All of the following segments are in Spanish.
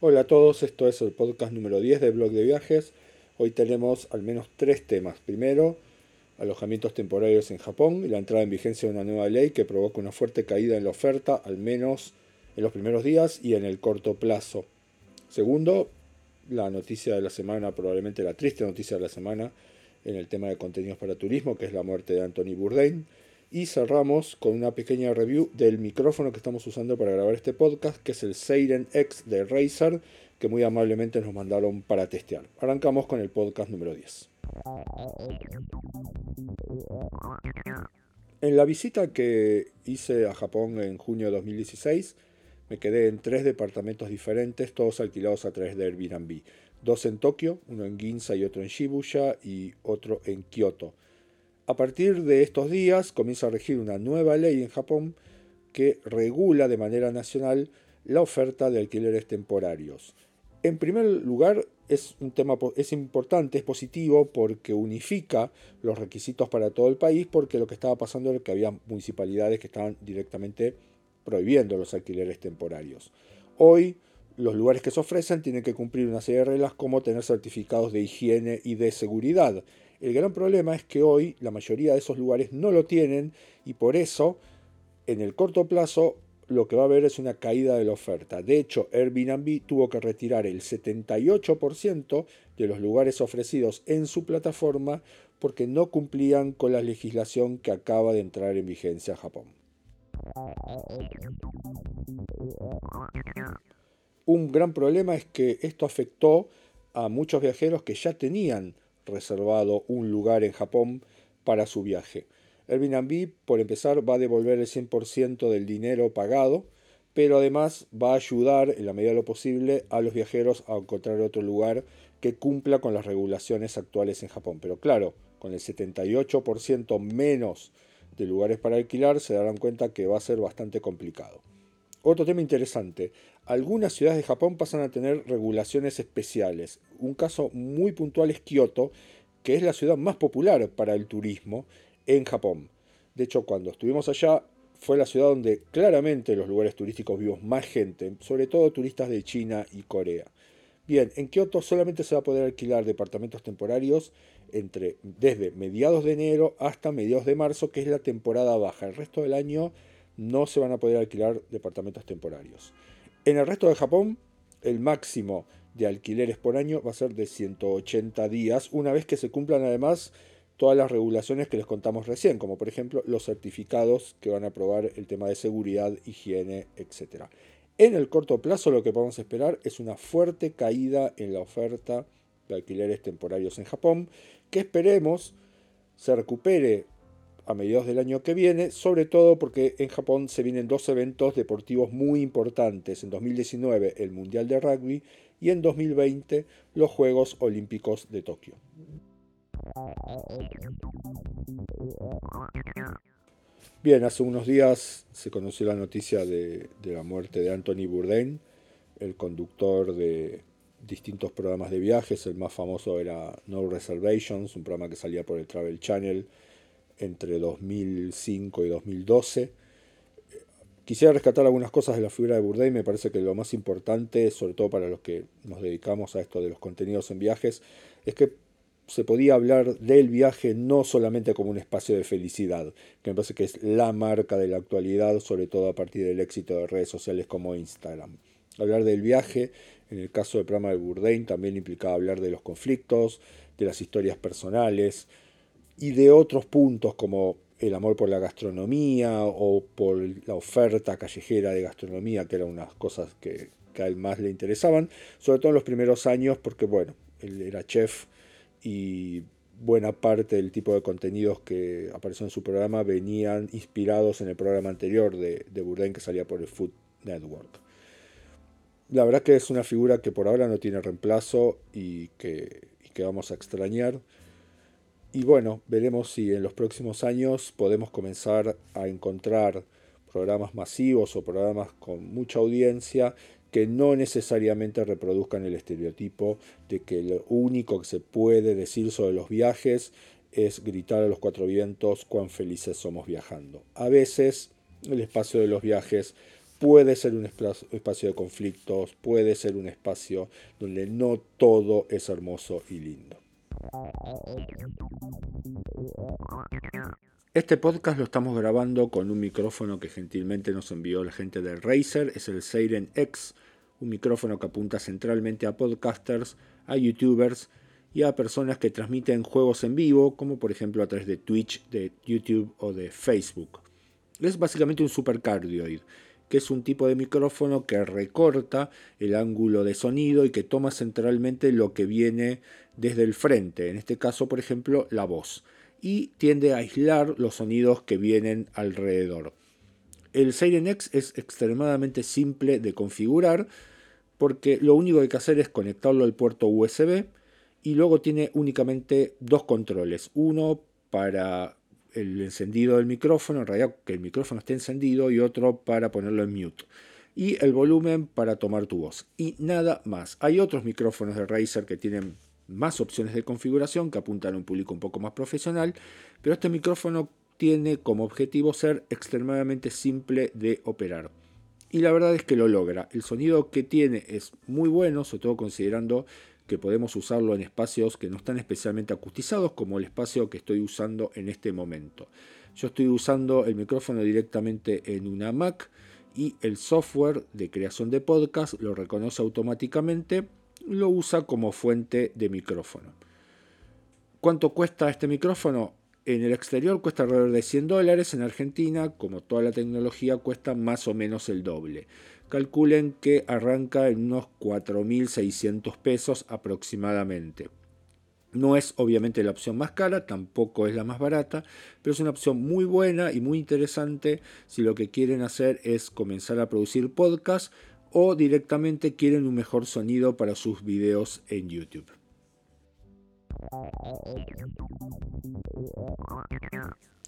Hola a todos, esto es el podcast número 10 de Blog de Viajes. Hoy tenemos al menos tres temas. Primero, alojamientos temporarios en Japón y la entrada en vigencia de una nueva ley que provoca una fuerte caída en la oferta, al menos en los primeros días y en el corto plazo. Segundo, la noticia de la semana, probablemente la triste noticia de la semana en el tema de contenidos para turismo, que es la muerte de Anthony Bourdain. Y cerramos con una pequeña review del micrófono que estamos usando para grabar este podcast, que es el Seiren X de Razer, que muy amablemente nos mandaron para testear. Arrancamos con el podcast número 10. En la visita que hice a Japón en junio de 2016, me quedé en tres departamentos diferentes, todos alquilados a través de Airbnb. Dos en Tokio, uno en Ginza y otro en Shibuya y otro en Kioto. A partir de estos días comienza a regir una nueva ley en Japón que regula de manera nacional la oferta de alquileres temporarios. En primer lugar, es un tema es importante, es positivo porque unifica los requisitos para todo el país, porque lo que estaba pasando era que había municipalidades que estaban directamente prohibiendo los alquileres temporarios. Hoy los lugares que se ofrecen tienen que cumplir una serie de reglas como tener certificados de higiene y de seguridad. El gran problema es que hoy la mayoría de esos lugares no lo tienen y por eso en el corto plazo lo que va a haber es una caída de la oferta. De hecho, Airbnb tuvo que retirar el 78% de los lugares ofrecidos en su plataforma porque no cumplían con la legislación que acaba de entrar en vigencia en Japón. Un gran problema es que esto afectó a muchos viajeros que ya tenían reservado un lugar en Japón para su viaje. Airbnb, por empezar, va a devolver el 100% del dinero pagado, pero además va a ayudar, en la medida de lo posible, a los viajeros a encontrar otro lugar que cumpla con las regulaciones actuales en Japón. Pero claro, con el 78% menos de lugares para alquilar, se darán cuenta que va a ser bastante complicado. Otro tema interesante, algunas ciudades de Japón pasan a tener regulaciones especiales. Un caso muy puntual es Kioto, que es la ciudad más popular para el turismo en Japón. De hecho, cuando estuvimos allá, fue la ciudad donde claramente los lugares turísticos vimos más gente, sobre todo turistas de China y Corea. Bien, en Kioto solamente se va a poder alquilar departamentos temporarios entre, desde mediados de enero hasta mediados de marzo, que es la temporada baja. El resto del año no se van a poder alquilar departamentos temporarios. En el resto de Japón, el máximo de alquileres por año va a ser de 180 días, una vez que se cumplan además todas las regulaciones que les contamos recién, como por ejemplo los certificados que van a aprobar el tema de seguridad, higiene, etc. En el corto plazo lo que podemos esperar es una fuerte caída en la oferta de alquileres temporarios en Japón, que esperemos se recupere a mediados del año que viene, sobre todo porque en Japón se vienen dos eventos deportivos muy importantes. En 2019 el Mundial de Rugby y en 2020 los Juegos Olímpicos de Tokio. Bien, hace unos días se conoció la noticia de, la muerte de Anthony Bourdain, el conductor de distintos programas de viajes. El más famoso era No Reservations, un programa que salía por el Travel Channel entre 2005 y 2012. Quisiera rescatar algunas cosas de la figura de Bourdain. Me parece que lo más importante, sobre todo para los que nos dedicamos a esto de los contenidos en viajes, es que se podía hablar del viaje no solamente como un espacio de felicidad, que me parece que es la marca de la actualidad, sobre todo a partir del éxito de redes sociales como Instagram. Hablar del viaje, en el caso del programa de Bourdain, también implicaba hablar de los conflictos, de las historias personales y de otros puntos como el amor por la gastronomía o por la oferta callejera de gastronomía, que eran unas cosas que, a él más le interesaban, sobre todo en los primeros años, porque bueno, él era chef y buena parte del tipo de contenidos que apareció en su programa venían inspirados en el programa anterior de, de Bourdain que salía por el Food Network. La verdad que es una figura que por ahora no tiene reemplazo y que vamos a extrañar. Y bueno, veremos si en los próximos años podemos comenzar a encontrar programas masivos o programas con mucha audiencia que no necesariamente reproduzcan el estereotipo de que lo único que se puede decir sobre los viajes es gritar a los cuatro vientos cuán felices somos viajando. A veces el espacio de los viajes puede ser un espacio de conflictos, puede ser un espacio donde no todo es hermoso y lindo. Este podcast lo estamos grabando con un micrófono que gentilmente nos envió la gente de Razer, es el Seiren X, un micrófono que apunta centralmente a podcasters, a youtubers y a personas que transmiten juegos en vivo, como por ejemplo a través de Twitch, de YouTube o de Facebook. Es básicamente un supercardioid, que es un tipo de micrófono que recorta el ángulo de sonido y que toma centralmente lo que viene desde el frente, en este caso por ejemplo la voz, y tiende a aislar los sonidos que vienen alrededor. El Siren X es extremadamente simple de configurar porque lo único que hay que hacer es conectarlo al puerto USB y luego tiene únicamente dos controles, uno para el encendido del micrófono, en realidad que el micrófono esté encendido y otro para ponerlo en mute. Y el volumen para tomar tu voz. Y nada más. Hay otros micrófonos de Razer que tienen más opciones de configuración que apuntan a un público un poco más profesional, pero este micrófono tiene como objetivo ser extremadamente simple de operar. Y la verdad es que lo logra. El sonido que tiene es muy bueno, sobre todo considerando que podemos usarlo en espacios que no están especialmente acustizados, como el espacio que estoy usando en este momento. Yo estoy usando el micrófono directamente en una Mac y el software de creación de podcast lo reconoce automáticamente, lo usa como fuente de micrófono. ¿Cuánto cuesta este micrófono? En el exterior cuesta alrededor de 100 dólares, en Argentina, como toda la tecnología, cuesta más o menos el doble calculen que arranca en unos 4.600 pesos aproximadamente. No es obviamente la opción más cara, tampoco es la más barata, pero es una opción muy buena y muy interesante si lo que quieren hacer es comenzar a producir podcast o directamente quieren un mejor sonido para sus videos en YouTube.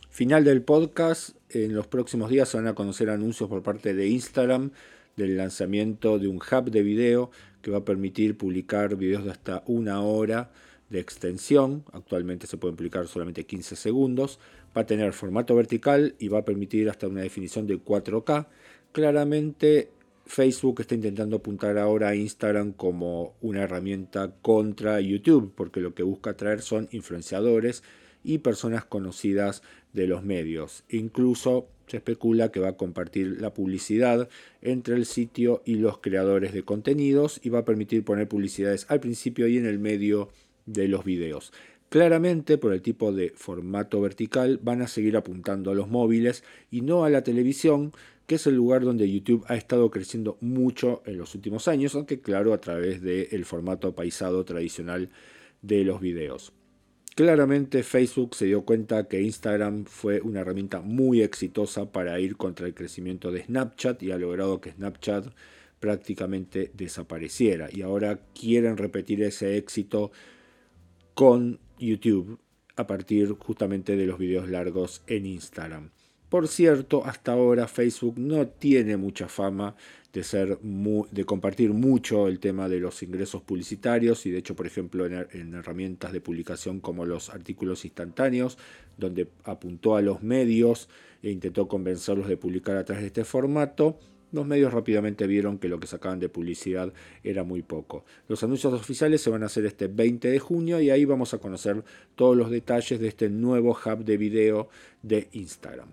Final del podcast. En los próximos días se van a conocer anuncios por parte de Instagram del lanzamiento de un hub de video que va a permitir publicar videos de hasta una hora de extensión. Actualmente se pueden publicar solamente 15 segundos. Va a tener formato vertical y va a permitir hasta una definición de 4K. Claramente Facebook está intentando apuntar ahora a Instagram como una herramienta contra YouTube, porque lo que busca atraer son influenciadores y personas conocidas de los medios. Incluso se especula que va a compartir la publicidad entre el sitio y los creadores de contenidos y va a permitir poner publicidades al principio y en el medio de los videos. Claramente, por el tipo de formato vertical, van a seguir apuntando a los móviles y no a la televisión, que es el lugar donde YouTube ha estado creciendo mucho en los últimos años, aunque claro, a través del formato paisado tradicional de los videos. Claramente Facebook se dio cuenta que Instagram fue una herramienta muy exitosa para ir contra el crecimiento de Snapchat y ha logrado que Snapchat prácticamente desapareciera. Y ahora quieren repetir ese éxito con YouTube a partir justamente de los videos largos en Instagram. Por cierto, hasta ahora Facebook no tiene mucha fama de, ser de compartir mucho el tema de los ingresos publicitarios y de hecho, por ejemplo, en, herramientas de publicación como los artículos instantáneos, donde apuntó a los medios e intentó convencerlos de publicar a través de este formato, los medios rápidamente vieron que lo que sacaban de publicidad era muy poco. Los anuncios oficiales se van a hacer este 20 de junio y ahí vamos a conocer todos los detalles de este nuevo hub de video de Instagram.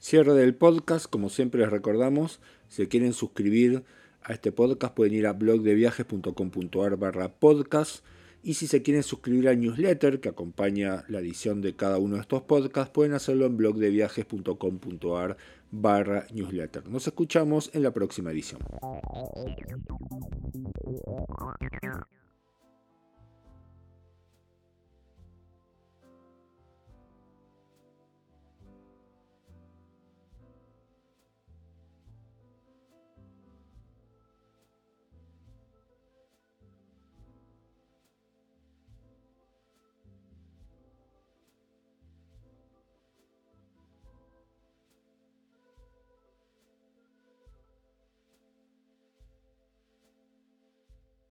Cierre del podcast, como siempre les recordamos, si quieren suscribir a este podcast pueden ir a blogdeviajes.com.ar barra podcast y si se quieren suscribir al newsletter que acompaña la edición de cada uno de estos podcasts pueden hacerlo en blogdeviajes.com.ar barra newsletter. Nos escuchamos en la próxima edición.